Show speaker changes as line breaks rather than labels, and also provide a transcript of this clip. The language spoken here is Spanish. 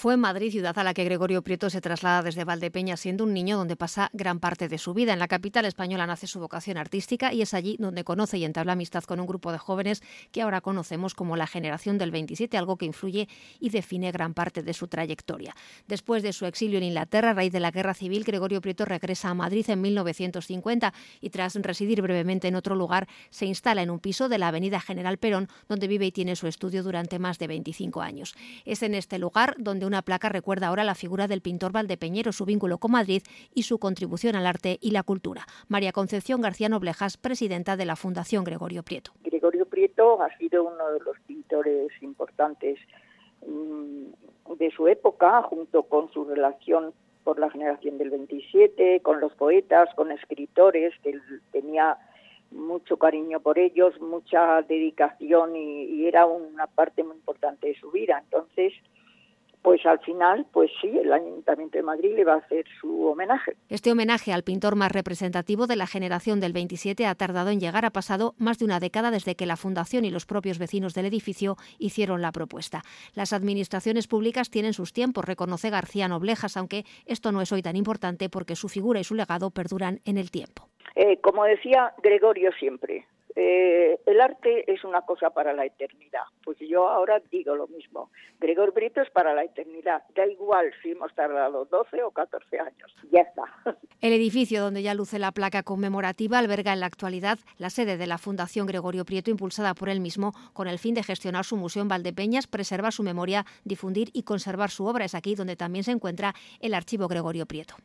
Fue en Madrid, ciudad a la que Gregorio Prieto se traslada desde Valdepeña siendo un niño donde pasa gran parte de su vida. En la capital española nace su vocación artística y es allí donde conoce y entabla amistad con un grupo de jóvenes que ahora conocemos como la generación del 27, algo que influye y define gran parte de su trayectoria. Después de su exilio en Inglaterra a raíz de la Guerra Civil, Gregorio Prieto regresa a Madrid en 1950 y tras residir brevemente en otro lugar, se instala en un piso de la Avenida General Perón, donde vive y tiene su estudio durante más de 25 años. Es en este lugar donde una placa recuerda ahora la figura del pintor Valdepeñero, su vínculo con Madrid y su contribución al arte y la cultura. María Concepción García Noblejas, presidenta de la Fundación Gregorio Prieto.
Gregorio Prieto ha sido uno de los pintores importantes mm, de su época, junto con su relación por la generación del 27, con los poetas, con escritores, que él tenía mucho cariño por ellos, mucha dedicación y, y, era una parte muy importante de su vida. Entonces, pues al final, pues sí, el Ayuntamiento de Madrid le va a hacer su homenaje.
Este homenaje al pintor más representativo de la generación del 27 ha tardado en llegar. Ha pasado más de una década desde que la Fundación y los propios vecinos del edificio hicieron la propuesta. Las administraciones públicas tienen sus tiempos, reconoce García Noblejas, aunque esto no es hoy tan importante porque su figura y su legado perduran en el tiempo.
Eh, como decía Gregorio siempre, eh, el arte es una cosa para la eternidad. Pues yo ahora digo lo mismo. Gregor Brito es para la eternidad. Da igual si hemos tardado 12 o 14 años. Ya está.
El edificio donde ya luce la placa conmemorativa alberga en la actualidad la sede de la Fundación Gregorio Prieto, impulsada por él mismo, con el fin de gestionar su museo en Valdepeñas, preservar su memoria, difundir y conservar su obra. Es aquí donde también se encuentra el archivo Gregorio Prieto.